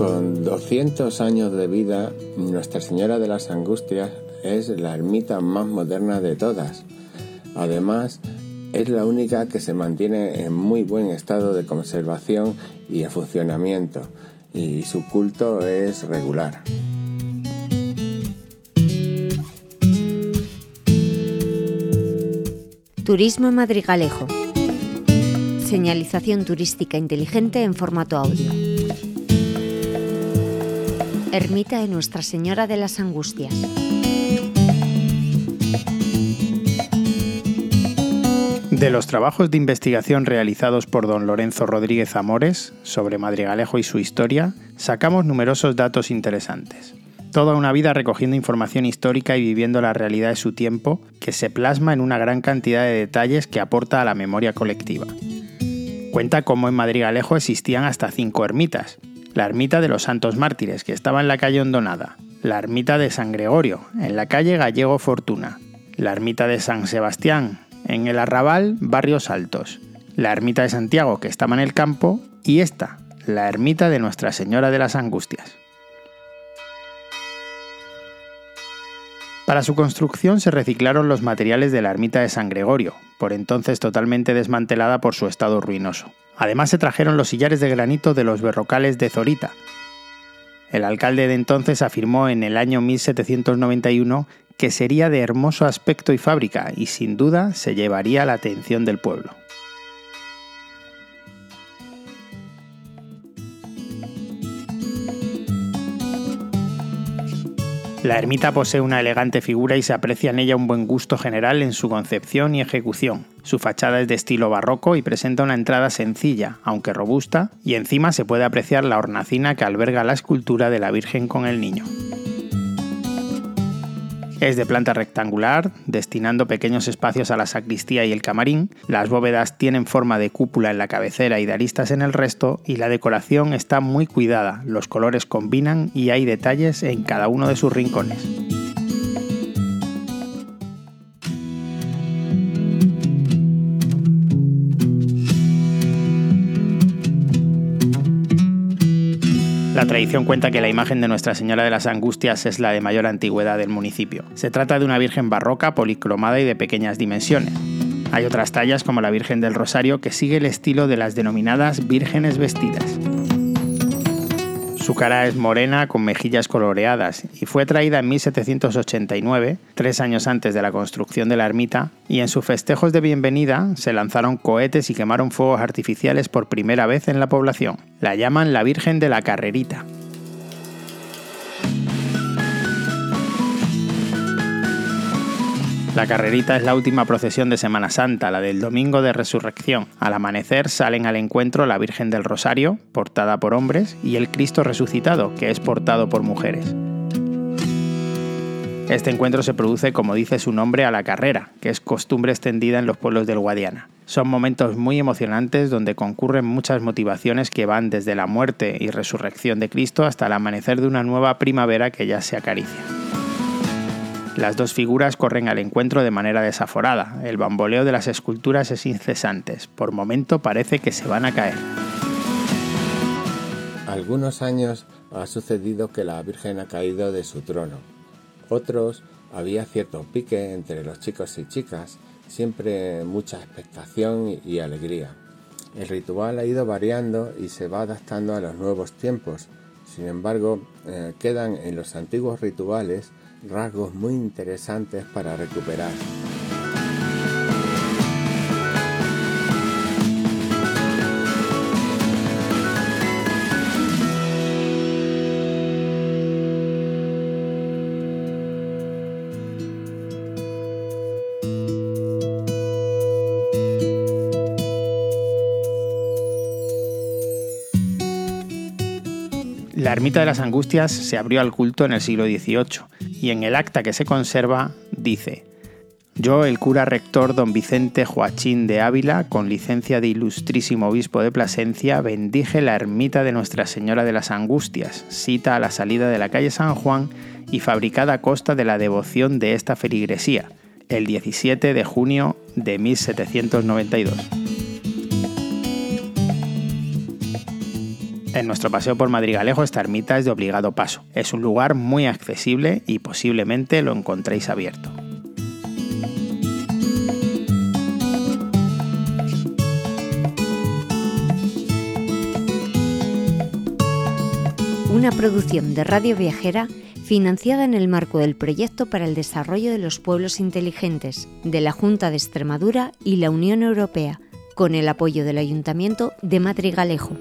Con 200 años de vida, Nuestra Señora de las Angustias es la ermita más moderna de todas. Además, es la única que se mantiene en muy buen estado de conservación y de funcionamiento, y su culto es regular. Turismo Madrigalejo. Señalización turística inteligente en formato audio. Ermita de Nuestra Señora de las Angustias. De los trabajos de investigación realizados por don Lorenzo Rodríguez Amores sobre Madrigalejo y su historia, sacamos numerosos datos interesantes. Toda una vida recogiendo información histórica y viviendo la realidad de su tiempo, que se plasma en una gran cantidad de detalles que aporta a la memoria colectiva. Cuenta cómo en Madrigalejo existían hasta cinco ermitas. La ermita de los Santos Mártires, que estaba en la calle Hondonada. La ermita de San Gregorio, en la calle Gallego Fortuna. La ermita de San Sebastián, en el Arrabal Barrios Altos. La ermita de Santiago, que estaba en el campo. Y esta, la ermita de Nuestra Señora de las Angustias. Para su construcción se reciclaron los materiales de la ermita de San Gregorio, por entonces totalmente desmantelada por su estado ruinoso. Además se trajeron los sillares de granito de los berrocales de Zorita. El alcalde de entonces afirmó en el año 1791 que sería de hermoso aspecto y fábrica y sin duda se llevaría la atención del pueblo. La ermita posee una elegante figura y se aprecia en ella un buen gusto general en su concepción y ejecución. Su fachada es de estilo barroco y presenta una entrada sencilla, aunque robusta, y encima se puede apreciar la hornacina que alberga la escultura de la Virgen con el Niño. Es de planta rectangular, destinando pequeños espacios a la sacristía y el camarín. Las bóvedas tienen forma de cúpula en la cabecera y de aristas en el resto, y la decoración está muy cuidada. Los colores combinan y hay detalles en cada uno de sus rincones. La tradición cuenta que la imagen de Nuestra Señora de las Angustias es la de mayor antigüedad del municipio. Se trata de una virgen barroca, policromada y de pequeñas dimensiones. Hay otras tallas como la Virgen del Rosario que sigue el estilo de las denominadas vírgenes vestidas. Su cara es morena con mejillas coloreadas y fue traída en 1789, tres años antes de la construcción de la ermita, y en sus festejos de bienvenida se lanzaron cohetes y quemaron fuegos artificiales por primera vez en la población. La llaman la Virgen de la Carrerita. La carrerita es la última procesión de Semana Santa, la del Domingo de Resurrección. Al amanecer salen al encuentro la Virgen del Rosario, portada por hombres, y el Cristo resucitado, que es portado por mujeres. Este encuentro se produce, como dice su nombre, a la carrera, que es costumbre extendida en los pueblos del Guadiana. Son momentos muy emocionantes donde concurren muchas motivaciones que van desde la muerte y resurrección de Cristo hasta el amanecer de una nueva primavera que ya se acaricia. Las dos figuras corren al encuentro de manera desaforada. El bamboleo de las esculturas es incesante. Por momento parece que se van a caer. Algunos años ha sucedido que la Virgen ha caído de su trono. Otros había cierto pique entre los chicos y chicas, siempre mucha expectación y alegría. El ritual ha ido variando y se va adaptando a los nuevos tiempos. Sin embargo, eh, quedan en los antiguos rituales rasgos muy interesantes para recuperar. La ermita de las Angustias se abrió al culto en el siglo XVIII y en el acta que se conserva dice, yo, el cura rector don Vicente Joachín de Ávila, con licencia de ilustrísimo obispo de Plasencia, bendije la ermita de Nuestra Señora de las Angustias, cita a la salida de la calle San Juan y fabricada a costa de la devoción de esta feligresía, el 17 de junio de 1792. En nuestro paseo por Madrigalejo esta ermita es de obligado paso. Es un lugar muy accesible y posiblemente lo encontréis abierto. Una producción de Radio Viajera financiada en el marco del Proyecto para el Desarrollo de los Pueblos Inteligentes de la Junta de Extremadura y la Unión Europea, con el apoyo del Ayuntamiento de Madrigalejo.